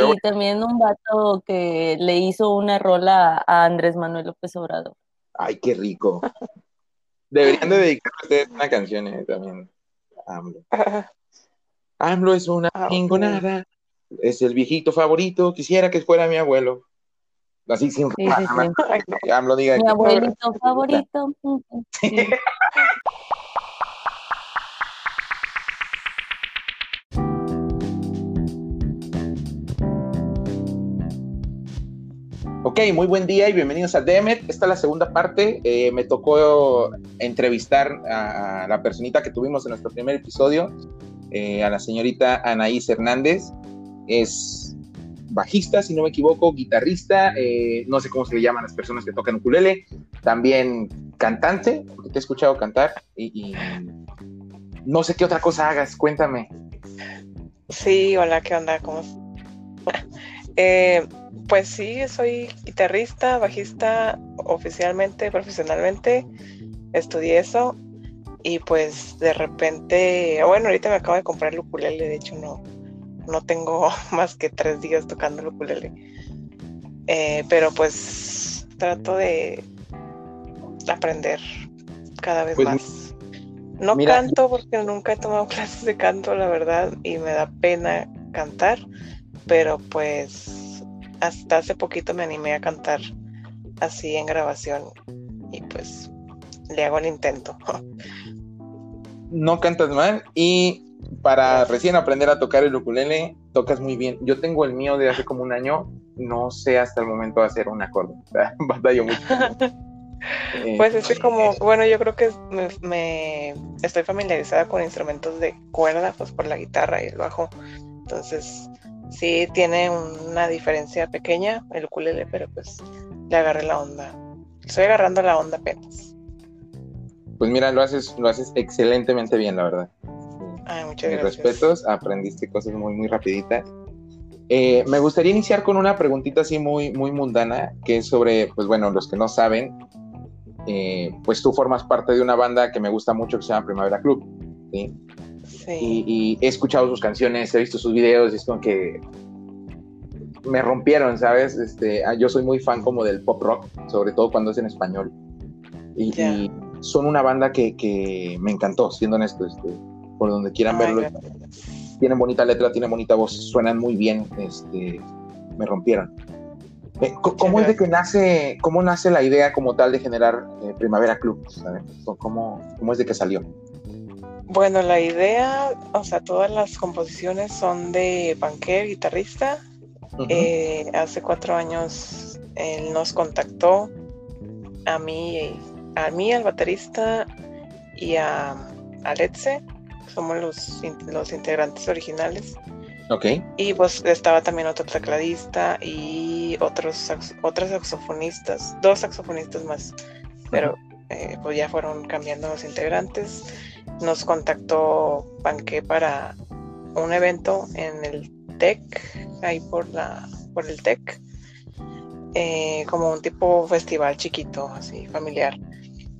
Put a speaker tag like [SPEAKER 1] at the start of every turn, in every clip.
[SPEAKER 1] y también un vato que le hizo una rola a Andrés Manuel López Obrador.
[SPEAKER 2] Ay, qué rico. Deberían de dedicar a ustedes una canción eh, también. AMLO. AMLO es una
[SPEAKER 3] Ah,
[SPEAKER 2] pingonada. Es el viejito favorito. Quisiera que fuera mi abuelo. Así sin
[SPEAKER 1] Sí, sí, sí.
[SPEAKER 2] AMLO diga
[SPEAKER 1] Mi abuelito favorito.
[SPEAKER 2] Ok, muy buen día y bienvenidos a Demet. Esta es la segunda parte. Eh, me tocó entrevistar a, la personita que tuvimos en nuestro primer episodio, eh, a la señorita Anaís Hernández. Es bajista, si no me equivoco, guitarrista, eh, no sé cómo se le llaman las personas que tocan ukulele, también cantante, porque te he escuchado cantar y, no sé qué otra cosa hagas, cuéntame.
[SPEAKER 3] Sí, hola, ¿qué onda? ¿Cómo? Eh, pues sí, soy guitarrista, bajista oficialmente, profesionalmente. Estudié eso y pues de repente, bueno, ahorita me acabo de comprar el ukulele, de hecho no, no tengo más que tres días tocando el ukulele. Eh, pero pues trato de aprender cada vez
[SPEAKER 2] Pues,
[SPEAKER 3] más. No
[SPEAKER 2] mira-
[SPEAKER 3] canto porque nunca he tomado clases de canto, la verdad, y me da pena cantar, pero pues hasta hace poquito me animé a cantar así en grabación y pues le hago el intento.
[SPEAKER 2] no cantas mal y para recién aprender a tocar el ukulele, tocas muy bien. Yo tengo el mío de hace como un año, no sé hasta el momento hacer un acorde. Batallo mucho. Eh,
[SPEAKER 3] Pues es que como, bueno, yo creo que me, me- estoy familiarizada con instrumentos de cuerda, pues por la guitarra y el bajo. Entonces, sí tiene una diferencia pequeña el ukulele, pero pues le agarré la onda. Estoy agarrando la onda apenas.
[SPEAKER 2] pues mira, lo haces, lo haces excelentemente bien, la verdad.
[SPEAKER 3] Ay, muchas
[SPEAKER 2] Mis
[SPEAKER 3] gracias.
[SPEAKER 2] respetos, aprendiste cosas muy, muy rapiditas. Eh, me gustaría iniciar con una preguntita así muy, muy mundana, que es sobre, pues bueno, los que no saben, eh, pues tú formas parte de una banda que me gusta mucho que se llama Primavera Club, ¿sí?
[SPEAKER 3] Sí.
[SPEAKER 2] y, y he escuchado sus canciones, he visto sus videos y es como que me rompieron, ¿sabes? Este, ah, yo soy muy fan como del pop rock, sobre todo cuando es en español. Y,
[SPEAKER 3] Ya.
[SPEAKER 2] y son una banda que, que me encantó, siendo honesto, este, por donde quieran
[SPEAKER 3] Ay,
[SPEAKER 2] verlo. Tienen bonita letra, tienen bonita voz, suenan muy bien, este, me rompieron. Eh, ¿Cómo es de que nace, cómo nace la idea como tal de generar eh, Primavera Club? ¿Cómo, ¿Cómo es de que salió?
[SPEAKER 3] Bueno, la idea, o sea, todas las composiciones son de Banquer, guitarrista. Eh, hace cuatro años él nos contactó a mí, a mí, al baterista y a Aletze, somos los, los integrantes originales.
[SPEAKER 2] Ok,
[SPEAKER 3] Y pues estaba también otro tecladista y otros sax- otras saxofonistas, dos saxofonistas más, pero eh, pues ya fueron cambiando los integrantes. Nos contactó Panque para un evento en el TEC, ahí por la por el TEC, eh, como un tipo festival chiquito, así familiar.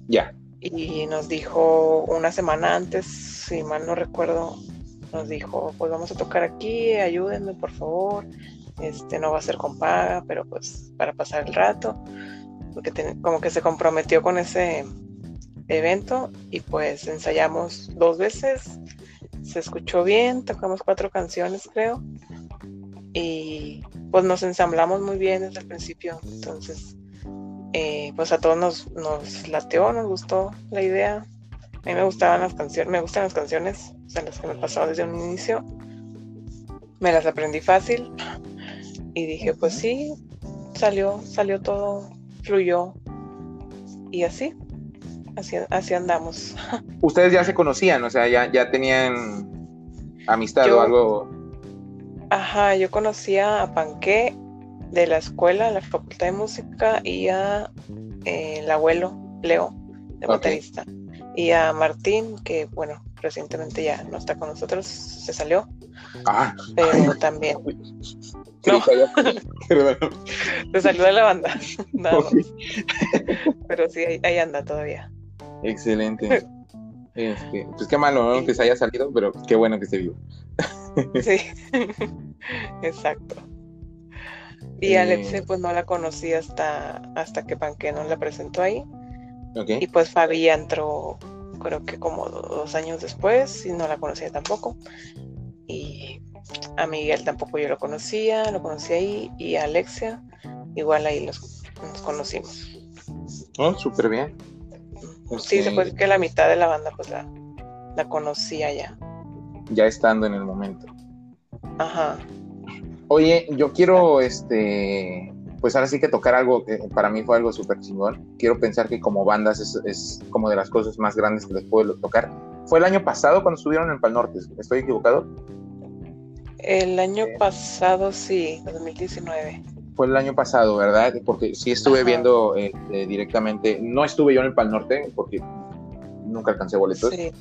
[SPEAKER 2] ya.
[SPEAKER 3] Y nos dijo una semana antes, si mal no recuerdo, nos dijo, pues vamos a tocar aquí, ayúdenme por favor. Este no va a ser con paga, pero pues para pasar el rato, porque como que se comprometió con ese evento y pues ensayamos dos veces, se escuchó bien, tocamos cuatro canciones creo. Y pues nos ensamblamos muy bien desde el principio, entonces eh, pues a todos nos, nos lateó, nos gustó la idea. A mí me gustaban las canciones, me gustan las canciones, o sea, las que me pasó desde un inicio. Me las aprendí fácil y dije, pues sí, salió, salió todo, fluyó. Y así, así, así andamos.
[SPEAKER 2] Ustedes ya se conocían, o sea, ya, ya tenían amistad
[SPEAKER 3] Yo-
[SPEAKER 2] o algo.
[SPEAKER 3] Ajá, yo conocía a Panqué de la escuela, la facultad de música y a eh, el abuelo Leo, de baterista. Y a Martín, que bueno, recientemente ya no está con nosotros, se salió,
[SPEAKER 2] Ah,
[SPEAKER 3] pero también No. se salió de la banda. nada más.
[SPEAKER 2] Ok.
[SPEAKER 3] Pero sí, ahí, ahí anda todavía.
[SPEAKER 2] Excelente. Este, pues qué malo, ¿no? Que se haya salido, pero qué bueno que esté vivo.
[SPEAKER 3] Sí, exacto. Y
[SPEAKER 2] Eh,
[SPEAKER 3] Alexia pues no la conocí hasta, hasta que Panqueno la presentó ahí. Y pues Fabi entró creo que como do- dos años después y no la conocía tampoco. Y a Miguel tampoco yo lo conocía, lo conocí ahí. Y a Alexia igual ahí los, nos conocimos.
[SPEAKER 2] Oh, súper bien.
[SPEAKER 3] Sí, se puede decir que la mitad de la banda pues la, la conocía ya.
[SPEAKER 2] Ya estando en el momento.
[SPEAKER 3] Ajá.
[SPEAKER 2] Oye, yo quiero, este, pues ahora sí que tocar algo que para mí fue algo súper chingón. Quiero pensar que como bandas es, es como de las cosas más grandes que les puedo tocar. Fue el año pasado cuando estuvieron en Pal Norte, ¿estoy equivocado?
[SPEAKER 3] El año pasado sí, 2019.
[SPEAKER 2] Fue el año pasado, ¿verdad? Porque sí estuve
[SPEAKER 3] Ajá.
[SPEAKER 2] viendo eh, eh, directamente, no estuve yo en el Pal Norte porque nunca alcancé boletos,
[SPEAKER 3] Sí.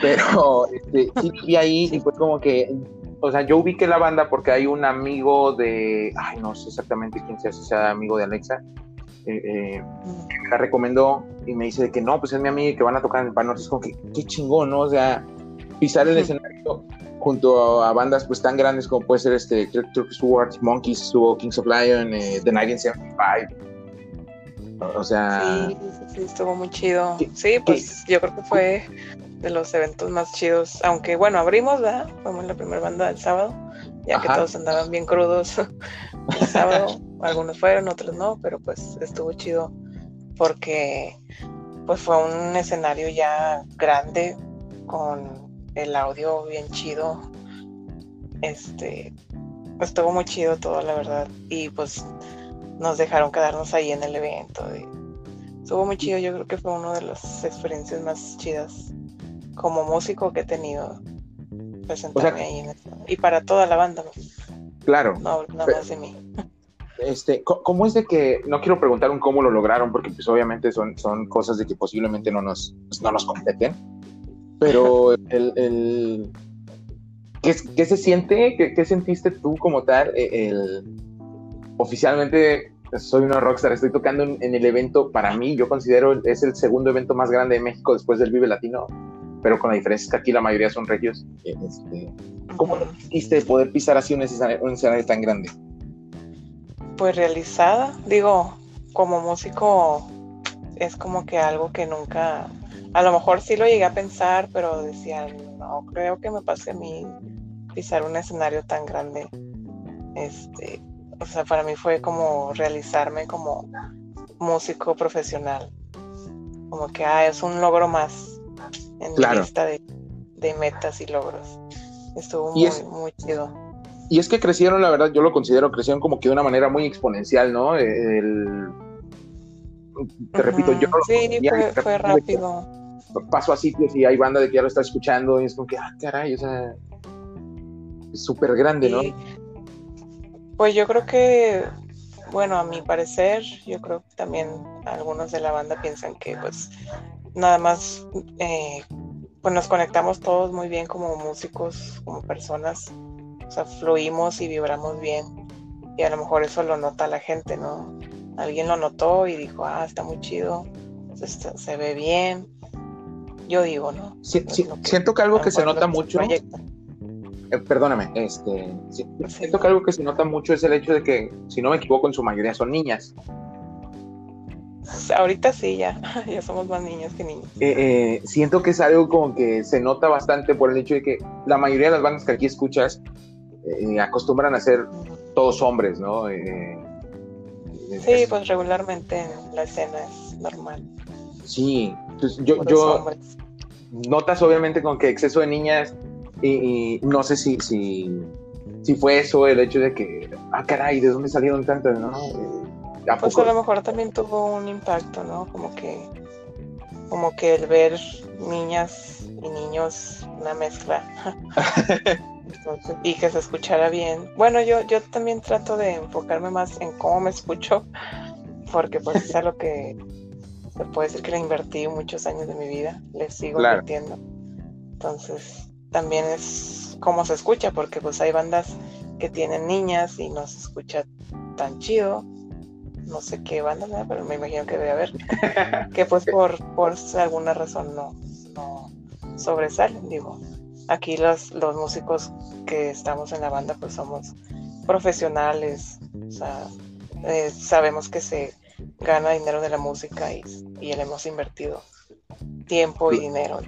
[SPEAKER 2] Pero este, sí vi ahí y fue como que, o sea, yo ubiqué la banda porque hay un amigo de, ay, no sé exactamente quién sea, si sea amigo de Alexa, eh, eh,
[SPEAKER 3] mm,
[SPEAKER 2] la recomendó y me dice de que no, pues es mi amiga y que van a tocar en el Pal Norte. Es como que, qué chingón, ¿no? O sea, pisar el escenario junto a, bandas pues tan grandes como puede ser este Turk Turk Sword, Monkeys, estuvo Kings of Lion, eh, The 1975. O, o sea,
[SPEAKER 3] Sí, estuvo muy chido.
[SPEAKER 2] ¿Qué-
[SPEAKER 3] Sí, pues yo creo que fue de los eventos más chidos. Aunque bueno, abrimos, ¿verdad? Fuimos la primera banda del sábado, ya que todos andaban bien crudos el sábado. Algunos fueron, otros no, pero pues estuvo chido porque pues fue un escenario ya grande con el audio bien chido. Este, pues estuvo muy chido todo, la verdad. Y pues nos dejaron quedarnos ahí en el evento. y estuvo muy chido, yo creo que fue una de las experiencias más chidas como músico que he tenido presentarme ahí en. Y para toda la banda,
[SPEAKER 2] claro.
[SPEAKER 3] no nada
[SPEAKER 2] Pero-
[SPEAKER 3] más de mí.
[SPEAKER 2] Este, ¿Cómo es de que, no quiero preguntar un cómo lo lograron, porque pues obviamente son, son cosas de que posiblemente no nos, pues, no nos competen, pero el, el- ¿qué, qué se siente? ¿Qué, qué sentiste tú como tal? El, oficialmente soy una rockstar, estoy tocando en, en el evento, para mí, yo considero es el segundo evento más grande de México después del Vive Latino, pero con la diferencia es que aquí la mayoría son regios. Eh, Este, ¿Cómo lo poder pisar así un escenario, un escenario tan grande?
[SPEAKER 3] Pues realizada, digo, como músico es como que algo que nunca, a lo mejor sí lo llegué a pensar, pero decía, no creo que me pase a mí pisar un escenario tan grande. Este, o sea, para mí fue como realizarme como músico profesional. Como que ah, es un logro más en
[SPEAKER 2] Claro.
[SPEAKER 3] mi lista de, de metas y logros. Estuvo muy,
[SPEAKER 2] es-
[SPEAKER 3] muy chido.
[SPEAKER 2] Y es que crecieron, la verdad, yo lo considero, crecieron como que de una manera muy exponencial, ¿no? El- te repito, yo no lo
[SPEAKER 3] Ujú, Sí, fue, rápido.
[SPEAKER 2] Paso a sitios y hay banda de que ya lo está escuchando y es como que, ah, caray, o sea, es súper grande, ¿no?
[SPEAKER 3] Pues yo creo que, bueno, a mi parecer, yo creo que también algunos de la banda piensan que pues nada más, eh, pues nos conectamos todos muy bien como músicos, como personas, o sea, fluimos y vibramos bien y a lo mejor eso lo nota la gente, ¿no? Alguien lo notó y dijo, ah, está muy chido, se ve bien. Yo digo, ¿no?
[SPEAKER 2] Sí,
[SPEAKER 3] Es
[SPEAKER 2] sí,
[SPEAKER 3] lo que
[SPEAKER 2] siento que algo que se nota mucho, eh, perdóname, este, sí,
[SPEAKER 3] Sí.
[SPEAKER 2] siento que algo que se nota mucho es el hecho de que, si no me equivoco, en su mayoría son niñas.
[SPEAKER 3] Ahorita sí, ya, ya somos más niños que niños.
[SPEAKER 2] Eh, eh, siento que es algo como que se nota bastante por el hecho de que la mayoría de las bandas que aquí escuchas eh, acostumbran a ser todos hombres, ¿no? Eh,
[SPEAKER 3] Sí,
[SPEAKER 2] es-
[SPEAKER 3] pues regularmente en la escena es normal.
[SPEAKER 2] Sí, pues yo, yo
[SPEAKER 3] hombres.
[SPEAKER 2] notas obviamente con que exceso de niñas y, y no sé si, si, si fue eso el hecho de que, ah, caray, ¿de dónde salieron tantas, no? Eh, ¿a
[SPEAKER 3] Pues
[SPEAKER 2] poco?
[SPEAKER 3] a lo mejor también tuvo un impacto, ¿no? Como que, como que el ver niñas y niños, una mezcla. Entonces, y que se escuchara bien. Bueno, yo, yo también trato de enfocarme más en cómo me escucho, porque pues es algo que se puede decir que le invertí muchos años de mi vida, le sigo
[SPEAKER 2] Claro.
[SPEAKER 3] invirtiendo. Entonces, también es cómo se escucha, porque pues hay bandas que tienen niñas y no se escucha tan chido. No sé qué banda, pero me imagino que debe haber. que pues por, por alguna razón no, no sobresalen, digo. Aquí los, los músicos que estamos en la banda pues somos profesionales, o sea, eh, sabemos que se gana dinero de la música y, y le hemos invertido tiempo y dinero,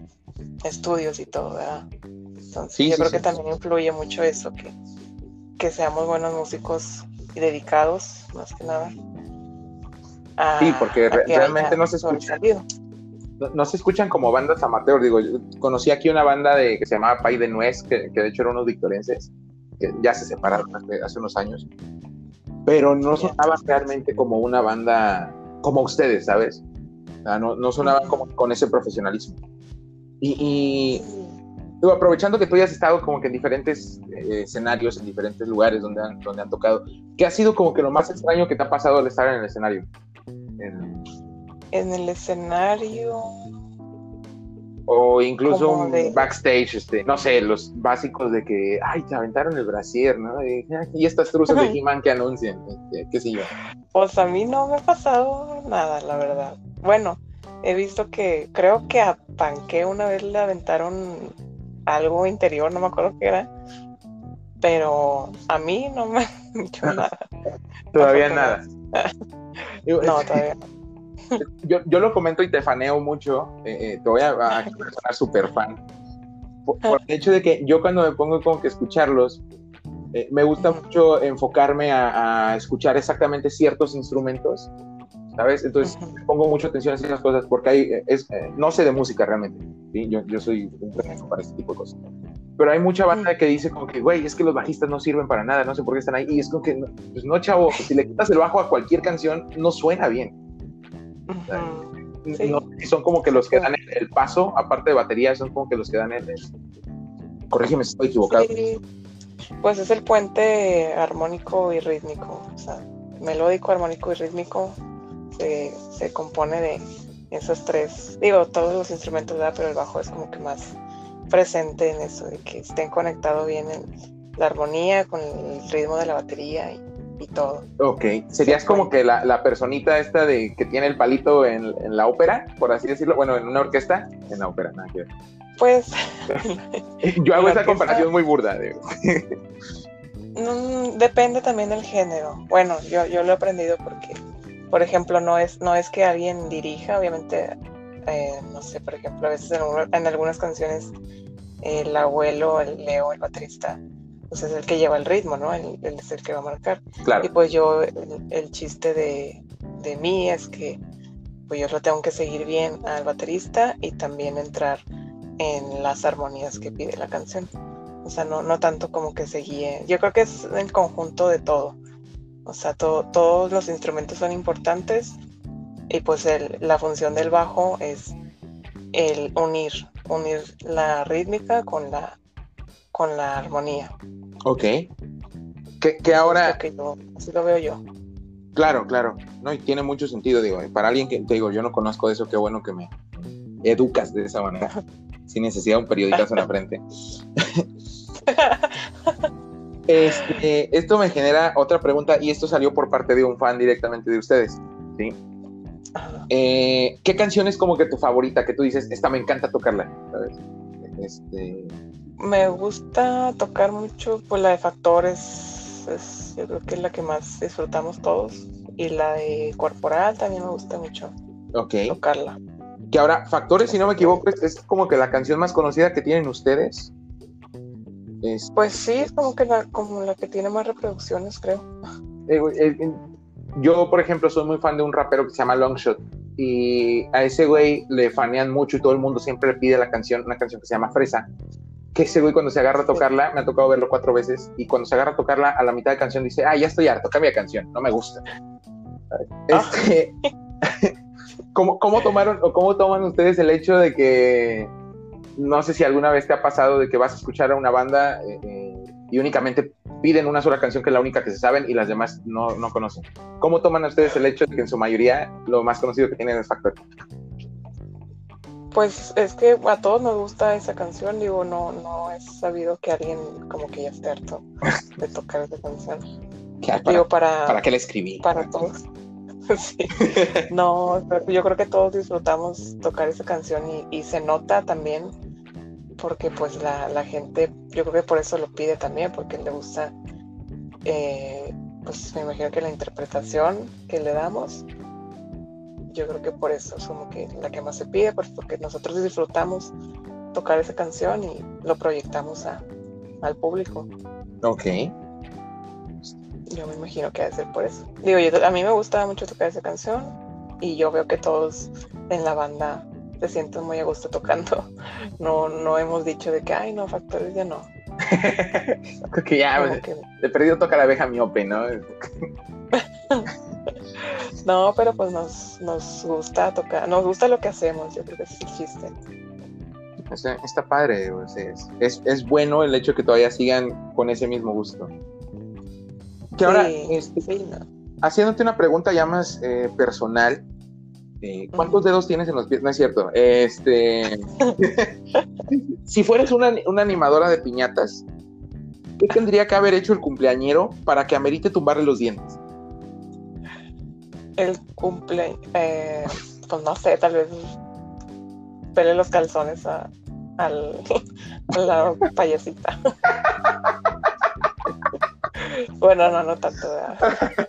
[SPEAKER 3] estudios y todo, ¿verdad? Entonces, yo creo que también influye mucho eso, que, que seamos buenos músicos y dedicados, más que nada.
[SPEAKER 2] sí, porque realmente no se escuchan. No, se escuchan como bandas amateur. Digo, conocí aquí una banda de, que se llamaba Pay de Nuez, que, de hecho eran unos victorenses, que ya se separaron hace, hace unos años. Pero no sonaban realmente como una banda como ustedes, ¿sabes? no, no sonaban como con ese profesionalismo. Y, aprovechando que tú hayas estado como que en diferentes eh, escenarios, en diferentes lugares donde han, donde han tocado, ¿qué ha sido como que lo más extraño que te ha pasado al estar en el escenario?
[SPEAKER 3] En, el escenario.
[SPEAKER 2] O incluso un backstage, este, no sé, los básicos de que, ay, te aventaron el brasier, ¿no? Y, estas truzas de He-Man que anuncian, este, qué sé yo.
[SPEAKER 3] Pues a mí no me ha pasado nada, la verdad. Bueno, he visto que creo que a Panque una vez le aventaron algo interior, no me acuerdo qué era, pero a mí no me han dicho nada.
[SPEAKER 2] Todavía nada.
[SPEAKER 3] no, todavía no.
[SPEAKER 2] Yo, yo, lo comento y te faneo mucho, eh, eh, te voy a, a sonar súper fan, por, el hecho de que yo cuando me pongo como que escucharlos, eh, me gusta mucho enfocarme a, a, escuchar exactamente ciertos instrumentos ¿sabes? Entonces pongo mucha atención a esas cosas porque hay, es, eh, no sé de música realmente, ¿sí? yo, yo soy un pendejo para este tipo de cosas. Pero hay mucha banda que dice como que, güey, es que los bajistas no sirven para nada, no sé por qué están ahí. Y es como que, pues no, chavo, si le quitas el bajo a cualquier canción, no suena bien. Son como que los que dan el, paso, aparte de batería, son como que los que dan el... Corrígeme si estoy equivocado.
[SPEAKER 3] Pues es el puente armónico y rítmico, o sea, melódico, armónico y rítmico se, compone de esos tres, digo, todos los instrumentos, ¿verdad? pero el bajo es como que más presente en eso, de que estén conectados bien en la armonía con el ritmo de la batería y, todo.
[SPEAKER 2] Ok, serías como que la, la, personita esta de que tiene el palito en, la ópera, por así decirlo, bueno, en una orquesta, en la ópera, nada que ver.
[SPEAKER 3] Pues...
[SPEAKER 2] Yo hago esa comparación muy burda.
[SPEAKER 3] Mm, depende también del género. Bueno, yo, yo lo he aprendido porque por ejemplo, no es, no es que alguien dirija, obviamente, eh, no sé, por ejemplo, a veces en, algunas canciones el abuelo, el Leo, el baterista, pues es el que lleva el ritmo, ¿no? Él, es el que va a marcar.
[SPEAKER 2] Claro.
[SPEAKER 3] Y pues yo, el, chiste de, de, mí es que pues yo lo tengo que seguir bien al baterista y también entrar en las armonías que pide la canción. O sea, no, no tanto como que se guíe. Yo creo que es el conjunto de todo. O sea, todos los instrumentos son importantes y pues la función del bajo es el unir, unir la rítmica con la, con la armonía.
[SPEAKER 2] Ok. Que, ahora...
[SPEAKER 3] así lo veo yo.
[SPEAKER 2] Claro, claro. No, y tiene mucho sentido, digo. Para alguien que te digo, yo no conozco de eso, qué bueno que me educas de esa manera. sin necesidad de un periodicazo en la frente. Este, esto me genera otra pregunta y esto salió por parte de un fan directamente de ustedes, ¿sí? Eh, ¿Qué canción es como que tu favorita, que tú dices, esta me encanta tocarla? Este...
[SPEAKER 3] Me gusta tocar mucho, pues la de Factores, es, yo creo que es la que más disfrutamos todos, y la de Corporal también me gusta mucho tocarla.
[SPEAKER 2] Que ahora, Factores, si no me equivoco, es como que la canción más conocida que tienen ustedes.
[SPEAKER 3] Pues sí, es como que la, como la que tiene más reproducciones, creo.
[SPEAKER 2] Eh, eh, yo, por ejemplo, soy muy fan de un rapero que se llama Longshot y a ese güey le fanean mucho y todo el mundo siempre le pide la canción, una canción que se llama Fresa. Que ese güey cuando se agarra a tocarla, me ha tocado verlo cuatro veces, y cuando se agarra a tocarla a la mitad de canción dice, ah, ya estoy harto, cambia canción, no me gusta. Ah. Este, ¿cómo, ¿Cómo tomaron o cómo toman ustedes el hecho de que no sé si alguna vez te ha pasado de que vas a escuchar a una banda eh, eh, y únicamente piden una sola canción que es la única que se saben y las demás no, no conocen. ¿Cómo toman ustedes el hecho de que en su mayoría lo más conocido que tienen es Factor?
[SPEAKER 3] Pues es que a todos nos gusta esa canción, digo, no, no es sabido que alguien como que ya esté harto de tocar esa canción.
[SPEAKER 2] para, digo, para, ¿Para qué la escribí?
[SPEAKER 3] Para todos. sí. No, yo creo que todos disfrutamos tocar esa canción y, y se nota también porque pues la, la, gente, yo creo que por eso lo pide también, porque le gusta eh, pues me imagino que la interpretación que le damos, yo creo que por eso es como que la que más se pide, pues porque nosotros disfrutamos tocar esa canción y lo proyectamos a, al público.
[SPEAKER 2] Ok.
[SPEAKER 3] Yo me imagino que debe ser por eso. Digo, yo, a mí me gusta mucho tocar esa canción y yo veo que todos en la banda se sienten muy a gusto tocando. No, no hemos dicho de que, ay, no, factores ya no.
[SPEAKER 2] Creo que ya, pues,
[SPEAKER 3] que-
[SPEAKER 2] de perdido toca la abeja miope, ¿no?
[SPEAKER 3] no, pero pues nos, nos gusta tocar, nos gusta lo que hacemos, yo creo que es el chiste.
[SPEAKER 2] Está, está padre, sea, es, es, es bueno el hecho que todavía sigan con ese mismo gusto. Que ahora,
[SPEAKER 3] Sí,
[SPEAKER 2] este,
[SPEAKER 3] sí, no.
[SPEAKER 2] haciéndote una pregunta ya más eh, personal, eh, ¿cuántos dedos tienes en los pies? No es cierto. Este, si fueras una, una animadora de piñatas, ¿qué tendría que haber hecho el cumpleañero para que amerite tumbarle los dientes?
[SPEAKER 3] El cumple, eh, pues no sé, tal vez pele los calzones a, al, a la payasita. bueno, no, no tanto. ¿verdad?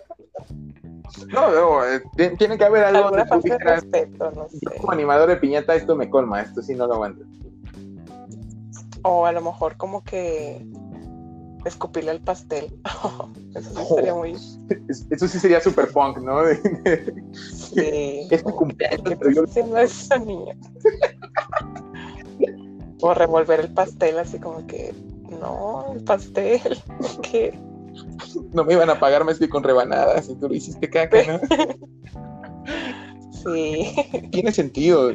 [SPEAKER 2] No, no, eh, ti- tiene que haber algo tú
[SPEAKER 3] de
[SPEAKER 2] dijeras,
[SPEAKER 3] respeto, no
[SPEAKER 2] "Yo
[SPEAKER 3] sé.
[SPEAKER 2] como animador de piñata, esto me colma, esto sí no lo aguanto.
[SPEAKER 3] O a lo mejor como que escupirle el pastel. Eso sí estaría muy...
[SPEAKER 2] Es- Eso sí sería super punk, ¿no?
[SPEAKER 3] Sí,
[SPEAKER 2] Es mi cumpleaños,
[SPEAKER 3] ¿Qué
[SPEAKER 2] pero yo
[SPEAKER 3] haciendo esa niña? o revolver el pastel así como que, no, el pastel, que
[SPEAKER 2] no me iban a pagar más que con rebanadas y tú lo hiciste caca, ¿no?
[SPEAKER 3] sí,
[SPEAKER 2] Tiene sentido.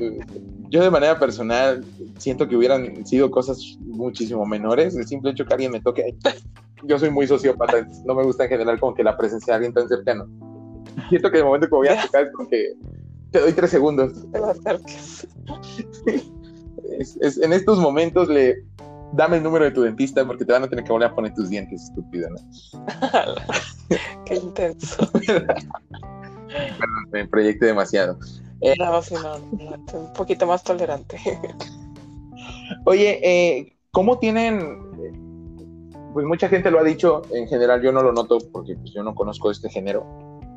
[SPEAKER 2] Yo de manera personal siento que hubieran sido cosas muchísimo menores. El simple hecho que alguien me toque. Yo soy muy sociópata, no me gusta en general como que la presencia de alguien tan cercano. Siento que el momento que voy a tocar es como que te doy tres segundos. Es- es- en estos momentos le dame el número de tu dentista porque te van a tener que volver a poner tus dientes, estúpido, ¿no?
[SPEAKER 3] Qué intenso.
[SPEAKER 2] Me proyecte demasiado.
[SPEAKER 3] No, soy un poquito más tolerante.
[SPEAKER 2] Oye, eh, ¿cómo tienen? Pues mucha gente lo ha dicho, en general yo no lo noto porque pues, yo no conozco este género,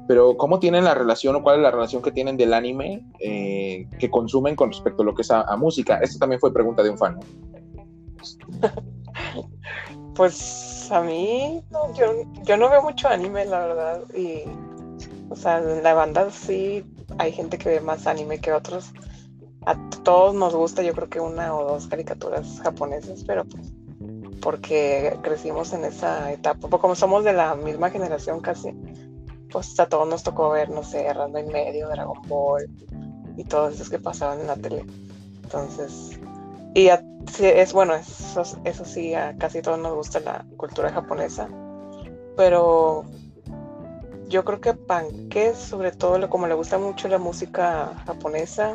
[SPEAKER 2] pero ¿cómo tienen la relación o cuál es la relación que tienen del anime eh, que consumen con respecto a lo que es a, a música? Esto también fue pregunta de un fan. ¿no?
[SPEAKER 3] Pues a mí, no, yo, yo no veo mucho anime, la verdad. Y, o sea, la banda sí hay gente que ve más anime que otros. A todos nos gusta, yo creo que una o dos caricaturas japonesas, pero pues porque crecimos en esa etapa. Pues como somos de la misma generación casi, pues a todos nos tocó ver, no sé, Randa y Medio, Dragon Ball y todos esos que pasaban en la tele. Entonces, y a- es bueno, eso, eso sí, a casi todos nos gusta la cultura japonesa, pero yo creo que Panque, sobre todo, como le gusta mucho la música japonesa,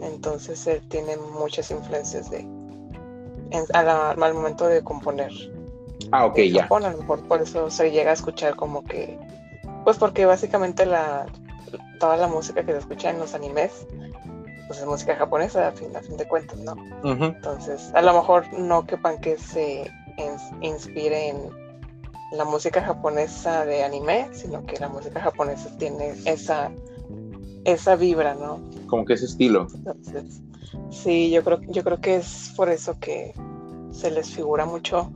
[SPEAKER 3] entonces él tiene muchas influencias de en- a la- al momento de componer
[SPEAKER 2] Ah, ok, ya.
[SPEAKER 3] Japón, a lo mejor por eso se llega a escuchar como que, pues porque básicamente la toda la música que se escucha en los animes, pues es música japonesa a fin, a fin de cuentas, ¿no? Entonces, a lo mejor no que Panque se ins- inspire en la música japonesa de anime, sino que la música japonesa tiene esa, esa vibra, ¿no?
[SPEAKER 2] Como que ese estilo.
[SPEAKER 3] Entonces, sí, yo creo, yo creo que es por eso que se les figura mucho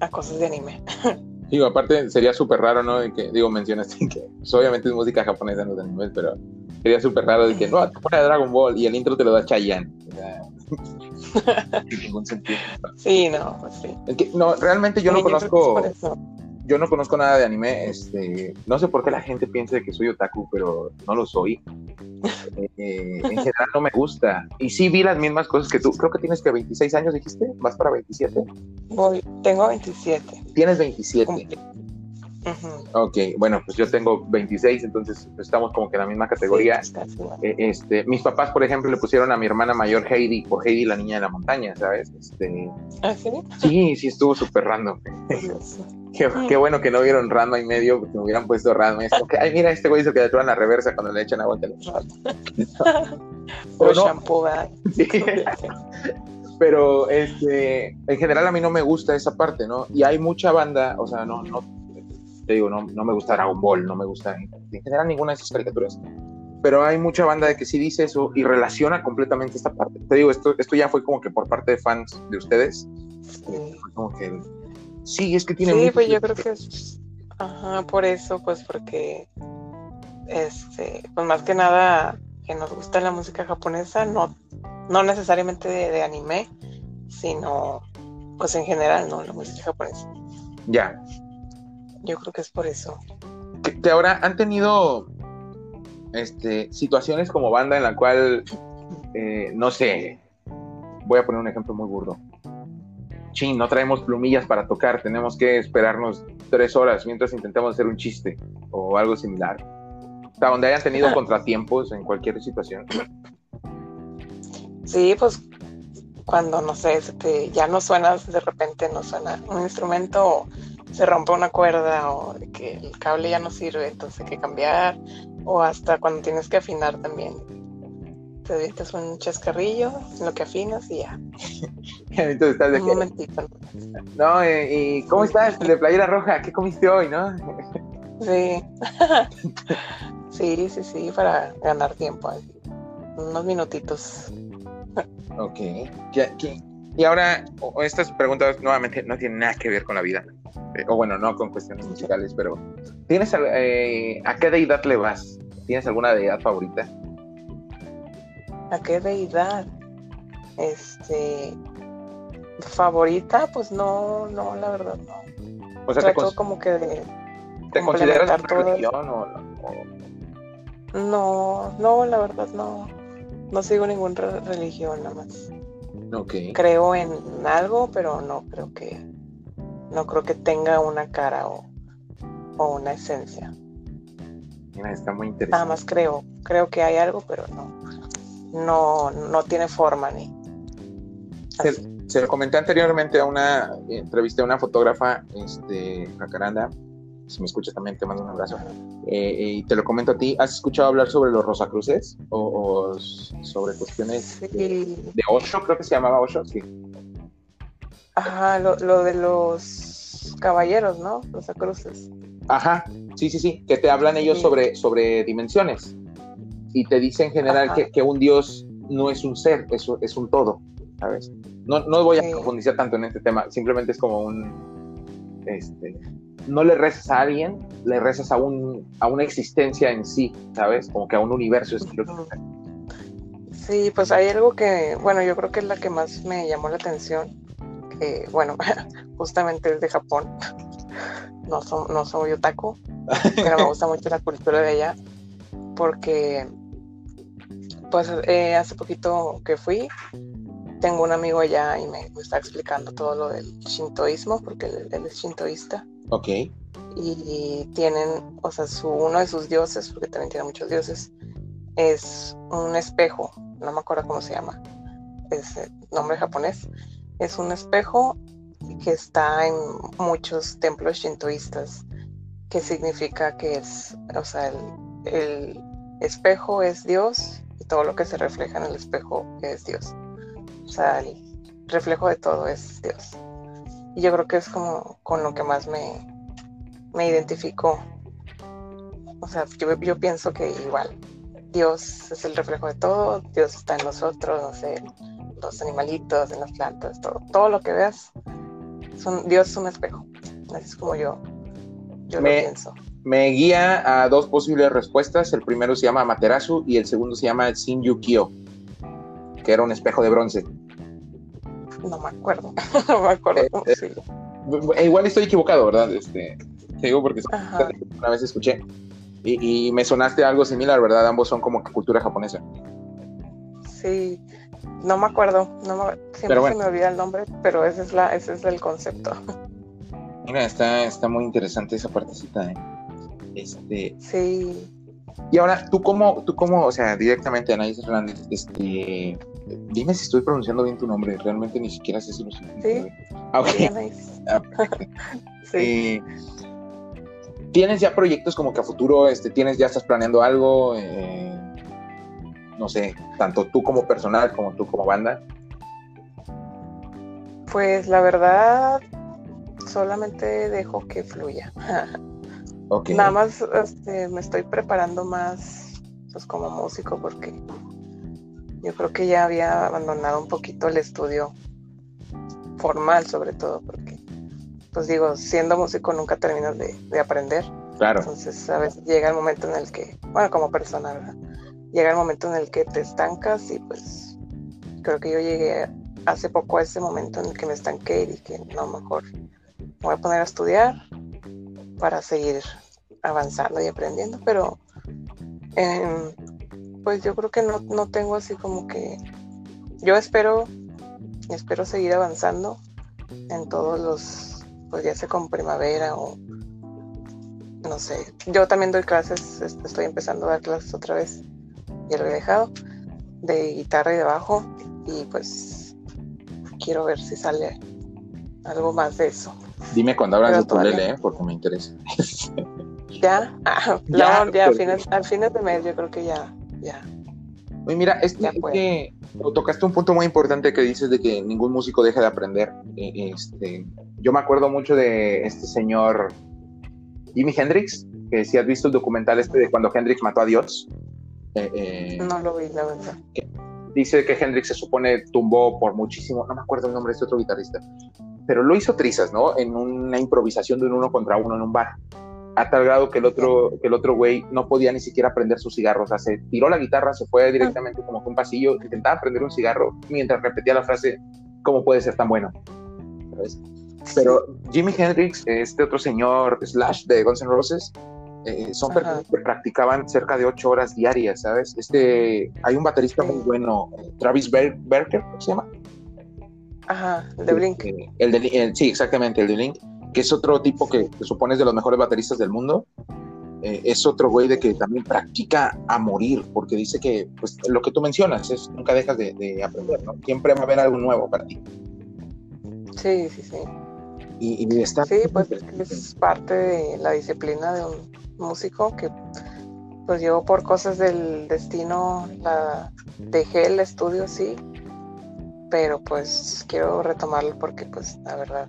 [SPEAKER 3] a cosas de anime.
[SPEAKER 2] Digo, aparte sería súper raro, ¿no? De que, digo, mencionaste que pues, obviamente es música japonesa en los animes, pero sería súper raro de que, no, te pone Dragon Ball y el intro te lo da Chayanne. O sea, no tiene ningún sentido.
[SPEAKER 3] Sí, no, pues sí.
[SPEAKER 2] Es que, no, realmente yo no
[SPEAKER 3] Sí, es
[SPEAKER 2] conozco,
[SPEAKER 3] eso.
[SPEAKER 2] Yo no conozco nada de anime, este, no sé por qué la gente piensa que soy otaku, pero no lo soy. Eh, en general no me gusta. Y sí vi las mismas cosas que tú. Creo que tienes que 26 años, dijiste, vas para 27.
[SPEAKER 3] Voy, tengo 27.
[SPEAKER 2] Tienes 27.
[SPEAKER 3] cumplí. Ujú.
[SPEAKER 2] Ok, bueno, pues yo tengo 26, entonces estamos como que en la misma categoría.
[SPEAKER 3] Sí.
[SPEAKER 2] Eh, este, mis papás, por ejemplo, le pusieron a mi hermana mayor Heidi por Heidi la niña de la montaña, ¿sabes? Este,
[SPEAKER 3] ¿Ah, sí?
[SPEAKER 2] sí, sí estuvo súper random. Qué, qué bueno que no vieron Random y medio, porque me hubieran puesto Random. Es como que, ay, mira, este güey es el que le en la reversa cuando le echan agua. en el-
[SPEAKER 3] O shampoo,
[SPEAKER 2] pero este, en general a mí no me gusta esa parte, ¿no? Y hay mucha banda, o sea, no, no, te digo, no, no me gusta Dragon Ball, no me gusta en general ninguna de esas caricaturas. Pero hay mucha banda de que sí dice eso y relaciona completamente esta parte. Te digo, esto, esto ya fue como que por parte de fans de ustedes.
[SPEAKER 3] Sí.
[SPEAKER 2] Como que sí, es que tiene
[SPEAKER 3] Sí,
[SPEAKER 2] mucho-
[SPEAKER 3] pues yo creo que es, ajá, por eso, pues porque, este, pues más que nada que nos gusta la música japonesa, no, no necesariamente de, de anime, sino, pues en general, ¿no? La música japonesa.
[SPEAKER 2] Ya.
[SPEAKER 3] Yo creo que es por eso.
[SPEAKER 2] que, que ahora han tenido este, situaciones como banda en la cual, eh, no sé, voy a poner un ejemplo muy burdo. Chin, no traemos plumillas para tocar, tenemos que esperarnos tres horas mientras intentamos hacer un chiste o algo similar. O sea, donde hayan tenido contratiempos en cualquier situación.
[SPEAKER 3] Sí, pues cuando, no sé, se te- ya no suena, de repente no suena un instrumento, se rompe una cuerda, o de que el cable ya no sirve, entonces hay que cambiar, o hasta cuando tienes que afinar también. Te avientas un chascarrillo, lo que afinas y ya.
[SPEAKER 2] Entonces estás de
[SPEAKER 3] Un
[SPEAKER 2] que,
[SPEAKER 3] momentito.
[SPEAKER 2] no, ¿y cómo estás? De playera roja, ¿qué comiste hoy, no?
[SPEAKER 3] Sí. sí, sí, sí, para ganar tiempo. así. Unos minutitos.
[SPEAKER 2] Ok. ¿Qué- qué- Y ahora, estas preguntas nuevamente no tienen nada que ver con la vida. Eh, o bueno, no con cuestiones musicales, pero ¿tienes eh, a qué deidad le vas? ¿Tienes alguna deidad favorita?
[SPEAKER 3] ¿A qué deidad? Este. Favorita, pues no, no, la verdad no.
[SPEAKER 2] O sea, ¿te,
[SPEAKER 3] Trato como que de.
[SPEAKER 2] te consideras religión o, o-
[SPEAKER 3] No, no, la verdad no. No sigo ninguna re- religión nada más. Creo en algo, pero no creo que. No creo que tenga una cara o, o una esencia.
[SPEAKER 2] Mira, está muy
[SPEAKER 3] Nada
[SPEAKER 2] interesante.
[SPEAKER 3] más creo. Creo que hay algo, pero no. No, no tiene forma ni.
[SPEAKER 2] Se lo comenté anteriormente a una entrevista a una fotógrafa, este, Jacaranda. Si me escuchas también, te mando un abrazo. Eh, y te lo comento a ti. ¿Has escuchado hablar sobre los Rosacruces? O, o sobre cuestiones de, de Osho, creo que se llamaba Osho, sí.
[SPEAKER 3] Ajá, lo, lo de los caballeros, ¿no? Los acruces.
[SPEAKER 2] Ajá, sí, sí, sí, que te hablan ellos
[SPEAKER 3] Sí.
[SPEAKER 2] sobre, sobre dimensiones y te dicen en general que, que un dios no es un ser, es, un- es un todo, ¿sabes? No, no voy a
[SPEAKER 3] Sí.
[SPEAKER 2] profundizar tanto en este tema, simplemente es como un, este, no le rezas a alguien, le rezas a, un, a una existencia en sí, ¿sabes? Como que a un universo.
[SPEAKER 3] Ujú. Sí, pues hay algo que, bueno, yo creo que es la que más me llamó la atención, que, bueno, justamente es de Japón. No, so- no soy otaku, pero me gusta mucho la cultura de allá, porque, pues, eh, hace poquito que fui, tengo un amigo allá y me, me está explicando todo lo del shintoísmo, porque él, él es shintoísta.
[SPEAKER 2] Ok,
[SPEAKER 3] y tienen, o sea, su, uno de sus dioses, porque también tiene muchos dioses, es un espejo, no me acuerdo cómo se llama, es eh, nombre japonés, es un espejo que está en muchos templos shintoístas, que significa que es, o sea, el, el espejo es Dios y todo lo que se refleja en el espejo es Dios. O sea, el reflejo de todo es Dios. Y yo creo que es como con lo que más me, me identificó. O sea, yo, yo pienso que igual, Dios es el reflejo de todo, Dios está en nosotros, no sé, los animalitos, en las plantas, todo, todo lo que veas, es un- Dios es un espejo. Así es como yo, yo
[SPEAKER 2] Me-
[SPEAKER 3] lo pienso.
[SPEAKER 2] me guía a dos posibles respuestas, el primero se llama Materasu y el segundo se llama Shinju-kyo, que era un espejo de bronce.
[SPEAKER 3] No me acuerdo, no me acuerdo
[SPEAKER 2] Eh, eh. Eh, Igual estoy equivocado, ¿verdad? Este, te digo porque
[SPEAKER 3] Ajá.
[SPEAKER 2] una vez escuché y, y me sonaste algo similar, ¿verdad? Ambos son como que cultura japonesa.
[SPEAKER 3] Sí, no me acuerdo, no me- siempre
[SPEAKER 2] bueno.
[SPEAKER 3] se me olvida el nombre, pero ese es, la, ese es el concepto.
[SPEAKER 2] Mira, está, está muy interesante esa partecita, ¿eh? Este,
[SPEAKER 3] Sí,
[SPEAKER 2] y ahora, tú como, tú como, o sea, directamente Anaís Hernández, este, dime si estoy pronunciando bien tu nombre, realmente ni siquiera sé si lo estoy bien. Ah,
[SPEAKER 3] es-
[SPEAKER 2] Ah,
[SPEAKER 3] sí.
[SPEAKER 2] Eh, ¿Tienes ya proyectos como que a futuro, este, tienes, ya estás planeando algo? Eh, no sé, tanto tú como personal como tú como banda.
[SPEAKER 3] Pues la verdad, solamente dejo que fluya.
[SPEAKER 2] Ok.
[SPEAKER 3] Nada más este, me estoy preparando más pues, como músico porque yo creo que ya había abandonado un poquito el estudio formal sobre todo porque pues digo, siendo músico nunca terminas de, de aprender.
[SPEAKER 2] Claro.
[SPEAKER 3] Entonces a veces llega el momento en el que, bueno, como persona, ¿verdad? Llega el momento en el que te estancas y pues creo que yo llegué hace poco a ese momento en el que me estanqué y dije, no, mejor me voy a poner a estudiar para seguir avanzando y aprendiendo, pero em, pues yo creo que no, no tengo así como que, yo espero, espero seguir avanzando en todos los, pues ya sea con primavera o no sé, yo también doy clases, estoy empezando a dar clases otra vez, lo he dejado, de guitarra y de bajo, y pues quiero ver si sale algo más de eso.
[SPEAKER 2] Dime cuando hablas
[SPEAKER 3] Pero
[SPEAKER 2] de tu lele,
[SPEAKER 3] todavía-
[SPEAKER 2] ¿eh? porque me interesa.
[SPEAKER 3] ¿Ya? Ah,
[SPEAKER 2] Ya,
[SPEAKER 3] no, ya a
[SPEAKER 2] pues.
[SPEAKER 3] fines, al fines de mes yo creo que ya, ya.
[SPEAKER 2] Oye, mira, es,
[SPEAKER 3] Ya
[SPEAKER 2] es
[SPEAKER 3] fue.
[SPEAKER 2] que tocaste un punto muy importante que dices de que ningún músico deja de aprender. Eh, Este, yo me acuerdo mucho de este señor Jimi Hendrix, que si has visto el documental este de cuando Hendrix mató a Dios. Eh, eh,
[SPEAKER 3] No lo vi, la verdad.
[SPEAKER 2] dice que Hendrix se supone tumbó por muchísimo, no me acuerdo el nombre de este otro guitarrista, pero lo hizo trizas, ¿no? En una improvisación de un uno contra uno en un bar. A tal grado que el otro, que el otro güey no podía ni siquiera prender sus cigarros. O sea, se tiró la guitarra, se fue directamente como que un pasillo, intentaba prender un cigarro mientras repetía la frase, ¿cómo puede ser tan bueno? ¿Sabes? Pero Jimi Hendrix, este otro señor Slash de Guns N' Roses, eh, son
[SPEAKER 3] Ajá.
[SPEAKER 2] personas que practicaban cerca de ocho horas diarias, ¿sabes? Este, hay un baterista
[SPEAKER 3] Sí.
[SPEAKER 2] muy bueno, Travis Ber- Barker, ¿cómo se llama?
[SPEAKER 3] Ajá, de Blink.
[SPEAKER 2] El de, el- sí, exactamente, el de Blink, que es otro tipo que, que supones de los mejores bateristas del mundo. Eh, es otro güey de que también practica a morir, porque dice que, pues, lo que tú mencionas, es nunca dejas de, de aprender, ¿no? Siempre va a haber algo nuevo para ti.
[SPEAKER 3] Sí, sí, sí.
[SPEAKER 2] Y, y está
[SPEAKER 3] Sí, pues es parte de la disciplina de un músico que pues yo por cosas del destino la dejé el estudio sí, pero pues quiero retomarlo porque pues la verdad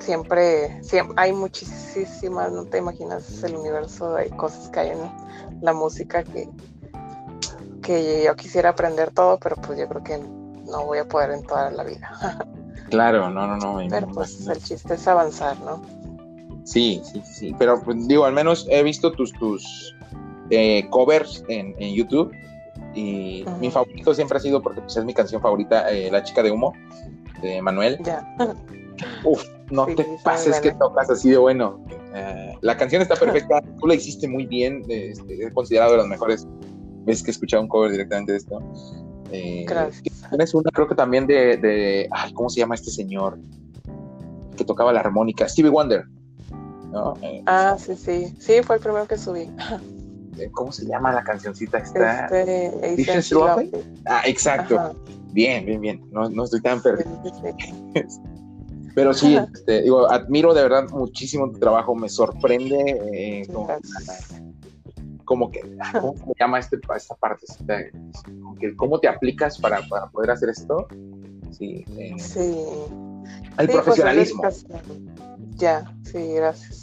[SPEAKER 3] siempre, siempre hay muchísimas, no te imaginas el universo, hay cosas que hay en la música que que yo quisiera aprender todo, pero pues yo creo que no voy a poder en toda la vida.
[SPEAKER 2] Claro, no, no, no.
[SPEAKER 3] Pero pues el chiste es avanzar, ¿no?
[SPEAKER 2] Sí, sí, sí. Pero pues, digo, al menos he visto tus, tus eh, covers en, en YouTube. Y mi favorito siempre ha sido, porque pues, es mi canción favorita, eh, La chica de humo, de Manuel.
[SPEAKER 3] Ya.
[SPEAKER 2] Uf, no
[SPEAKER 3] Sí,
[SPEAKER 2] te pases que tocas así de bueno. Eh, la canción está perfecta, tú la hiciste muy bien. eh, este, he considerado de las mejores veces que he escuchado un cover directamente de esto. Eh,
[SPEAKER 3] Gracias.
[SPEAKER 2] Tienes una, creo que también de, de. Ay, ¿cómo se llama este señor? Que tocaba la armónica. Stevie Wonder. ¿No?
[SPEAKER 3] Ah, sí, sí. Sí, fue el primero que subí.
[SPEAKER 2] eh, ¿Cómo se llama la cancioncita? Está.
[SPEAKER 3] Este.
[SPEAKER 2] Ah, exacto.
[SPEAKER 3] Ajá.
[SPEAKER 2] Bien, bien, bien. No, no estoy tan perdido.
[SPEAKER 3] sí, sí.
[SPEAKER 2] Pero sí, este, digo, admiro de verdad muchísimo tu trabajo. Me sorprende. eh, como, que. ¿Cómo se llama este, esta parte? ¿Cómo te aplicas para, para poder hacer esto? Sí. eh,
[SPEAKER 3] Sí.
[SPEAKER 2] el
[SPEAKER 3] Sí, pues, es
[SPEAKER 2] profesionalismo.
[SPEAKER 3] Ya, sí, gracias.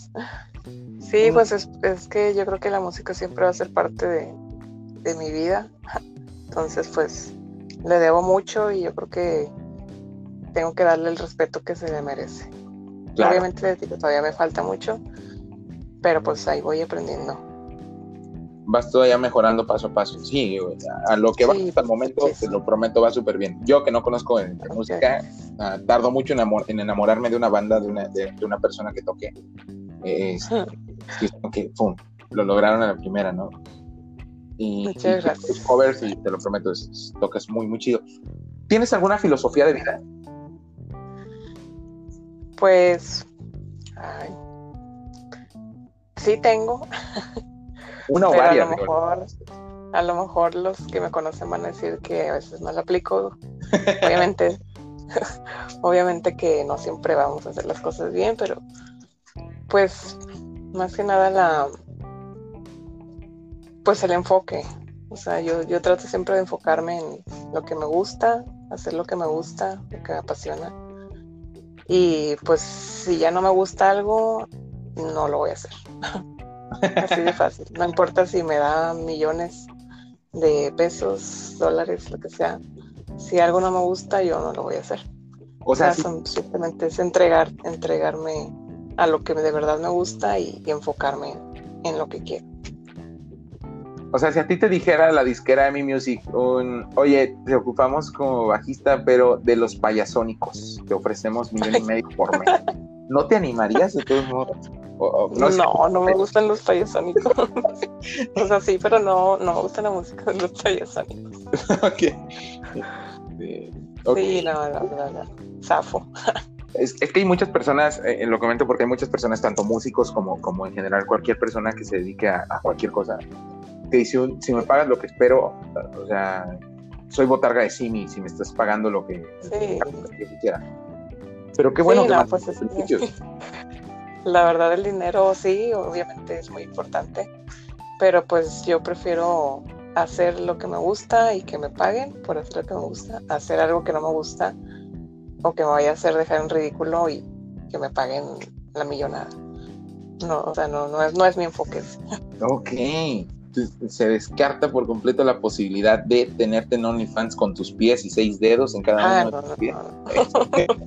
[SPEAKER 3] Sí, pues es, es que yo creo que la música siempre va a ser parte de, de mi vida. Entonces, pues le debo mucho y yo creo que tengo que darle el respeto que se le merece.
[SPEAKER 2] Claro.
[SPEAKER 3] Obviamente todavía me falta mucho, pero pues ahí voy aprendiendo.
[SPEAKER 2] vas todavía mejorando paso a paso. Sí, a, lo que va
[SPEAKER 3] Sí,
[SPEAKER 2] hasta el momento,
[SPEAKER 3] sí, sí.
[SPEAKER 2] te lo prometo, va súper bien. Yo que no conozco de música, ah, tardo mucho en, amor- en enamorarme de una banda, de una, de, de una persona que toque. Eh, es- es como que, pum, lo lograron a la primera, ¿no? Y,
[SPEAKER 3] Muchas
[SPEAKER 2] y
[SPEAKER 3] gracias.
[SPEAKER 2] tus covers, y te lo prometo, es- es- tocas muy, muy chido. ¿Tienes alguna filosofía de vida?
[SPEAKER 3] Pues, ay, sí tengo,
[SPEAKER 2] Una o
[SPEAKER 3] pero a
[SPEAKER 2] varias.
[SPEAKER 3] lo mejor, a lo mejor los que me conocen van a decir que a veces no la aplico. Obviamente, obviamente que no siempre vamos a hacer las cosas bien, pero pues más que nada la, pues el enfoque. O sea, yo, yo trato siempre de enfocarme en lo que me gusta, hacer lo que me gusta, lo que me apasiona. Y pues si ya no me gusta algo, no lo voy a hacer. Así de fácil. No importa si me da millones de pesos, dólares, lo que sea. Si algo no me gusta, yo no lo voy a hacer. O sea, simplemente es entregar, entregarme a lo que de verdad me gusta y, enfocarme en lo que quiero.
[SPEAKER 2] O sea, si a ti te dijera la disquera de mi music, oye, te ocupamos como bajista, pero de los payasónicos, te ofrecemos millón y medio por mes. ¿No te animarías de todos modos?
[SPEAKER 3] no, no, me gustan los payasónicos. o sea, sí, pero no, no me gusta la música de los payasónicos. ok. Sí, no, no, no, no. Zafo.
[SPEAKER 2] Es, que hay muchas personas, eh, lo comento porque hay muchas personas, tanto músicos como, como en general cualquier persona que se dedique a, cualquier cosa, que dice, si me pagas lo que espero, o sea, soy botarga de Simi si me estás pagando lo que, sí. quiera. Pero qué bueno que no, pues
[SPEAKER 3] La verdad, el dinero sí, obviamente es muy importante, pero pues yo prefiero hacer lo que me gusta y que me paguen por hacer lo que me gusta, hacer algo que no me gusta o que me vaya a hacer dejar en ridículo y que me paguen la millonada. No, o sea, no, no, es, no es mi enfoque.
[SPEAKER 2] Ok. se descarta por completo la posibilidad de tenerte en OnlyFans con tus pies y seis dedos en cada ah, uno de tus pies.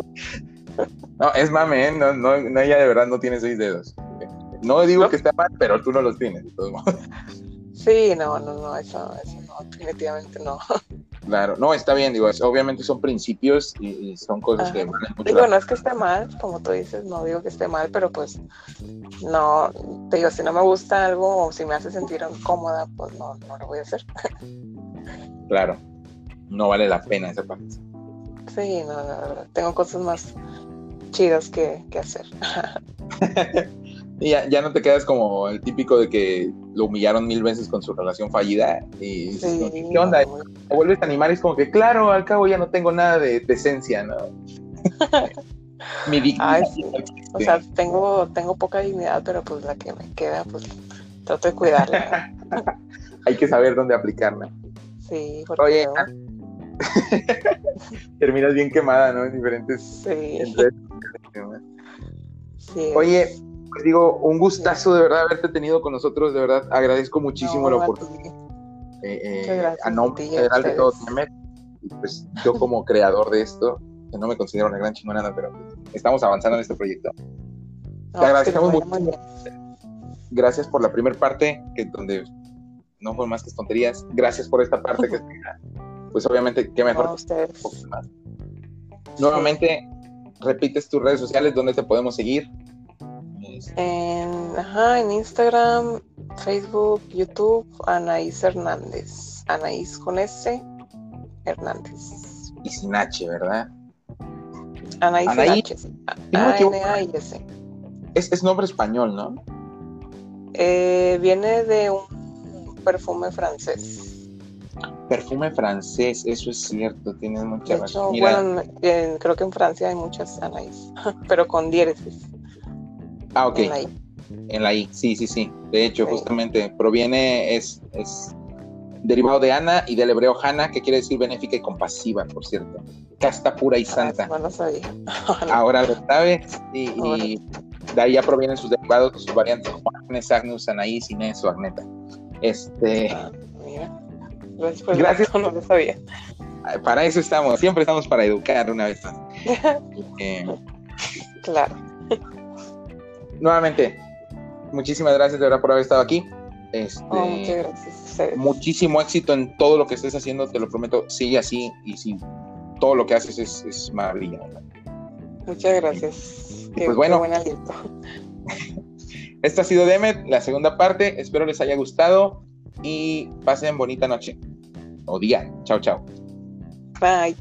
[SPEAKER 2] No, es mame, ¿eh? no, no, ella de verdad no tiene seis dedos. No digo que esté mal, pero tú no los tienes, de todos modos.
[SPEAKER 3] Sí, no, no, no, eso, eso no, definitivamente no.
[SPEAKER 2] Claro, no, está bien, digo, obviamente son principios y, son cosas que valen
[SPEAKER 3] mucho. Digo, no es que esté mal, como tú dices, no digo que esté mal, pero pues no, te digo, si no me gusta algo o si me hace sentir incómoda, pues no, no lo voy a hacer.
[SPEAKER 2] Claro, no vale la pena esa parte.
[SPEAKER 3] Sí, no, no, tengo cosas más chidas que, que hacer.
[SPEAKER 2] y ya, ya, no te quedas como el típico de que lo humillaron mil veces con su relación fallida y ¿qué onda? Te vuelves a animar y es como que, claro, al cabo ya no tengo nada de decencia, ¿no?
[SPEAKER 3] Mi dignidad. O sea, tengo, tengo poca dignidad, pero pues la que me queda, pues trato de cuidarla.
[SPEAKER 2] Hay que saber dónde aplicarla.
[SPEAKER 3] Sí, porque Oye,
[SPEAKER 2] terminas bien quemada, ¿no? En diferentes.
[SPEAKER 3] Sí.
[SPEAKER 2] Oye, pues digo, un gustazo de verdad haberte tenido con nosotros, de verdad agradezco muchísimo la oportunidad. Eh, eh, a nombre general de todo pues yo como creador de esto, que no me considero una gran chingonada, pero estamos avanzando en este proyecto. Te agradecemos mucho. Gracias por la primera parte, que donde no fue más que tonterías. Gracias por esta parte que pues obviamente, qué mejor. Nuevamente, repites tus redes sociales, ¿dónde te podemos seguir?
[SPEAKER 3] En, ajá, en Instagram, Facebook, YouTube, Anaís Hernández. Anaís con S, Hernández.
[SPEAKER 2] Y sin H, ¿verdad?
[SPEAKER 3] Anaís, Anaís H. A-N-A-I-S.
[SPEAKER 2] Es, es nombre español, ¿no?
[SPEAKER 3] Eh, viene de un perfume francés.
[SPEAKER 2] Perfume francés, eso es cierto, tienes mucha razón.
[SPEAKER 3] Bueno, creo que en Francia hay muchas Anaís, pero con diéresis.
[SPEAKER 2] Ah, ok. En la I. sí, sí, sí. De hecho, justamente proviene, es, es derivado de Ana y del hebreo Hanna, que quiere decir benéfica y compasiva, por cierto. Casta pura y ah, santa.
[SPEAKER 3] no lo sabía.
[SPEAKER 2] Ahora lo sabes. Y, de ahí ya provienen sus derivados, sus variantes Agnes, Agnus, Anaís, Inés o Agneta. Este. Ah,
[SPEAKER 3] Gracias. No lo sabía.
[SPEAKER 2] Para eso estamos, siempre estamos para educar una vez más.
[SPEAKER 3] Eh, claro.
[SPEAKER 2] Nuevamente, muchísimas gracias de verdad por haber estado aquí.
[SPEAKER 3] Este, oh, muchas gracias.
[SPEAKER 2] Muchísimo éxito en todo lo que estés haciendo, te lo prometo. Sigue así y sí, todo lo que haces es, es maravilla.
[SPEAKER 3] Muchas gracias.
[SPEAKER 2] pues bueno. Esto ha sido Demet, la segunda parte. Espero les haya gustado y pasen bonita noche o día. Chao, chao.
[SPEAKER 3] Bye.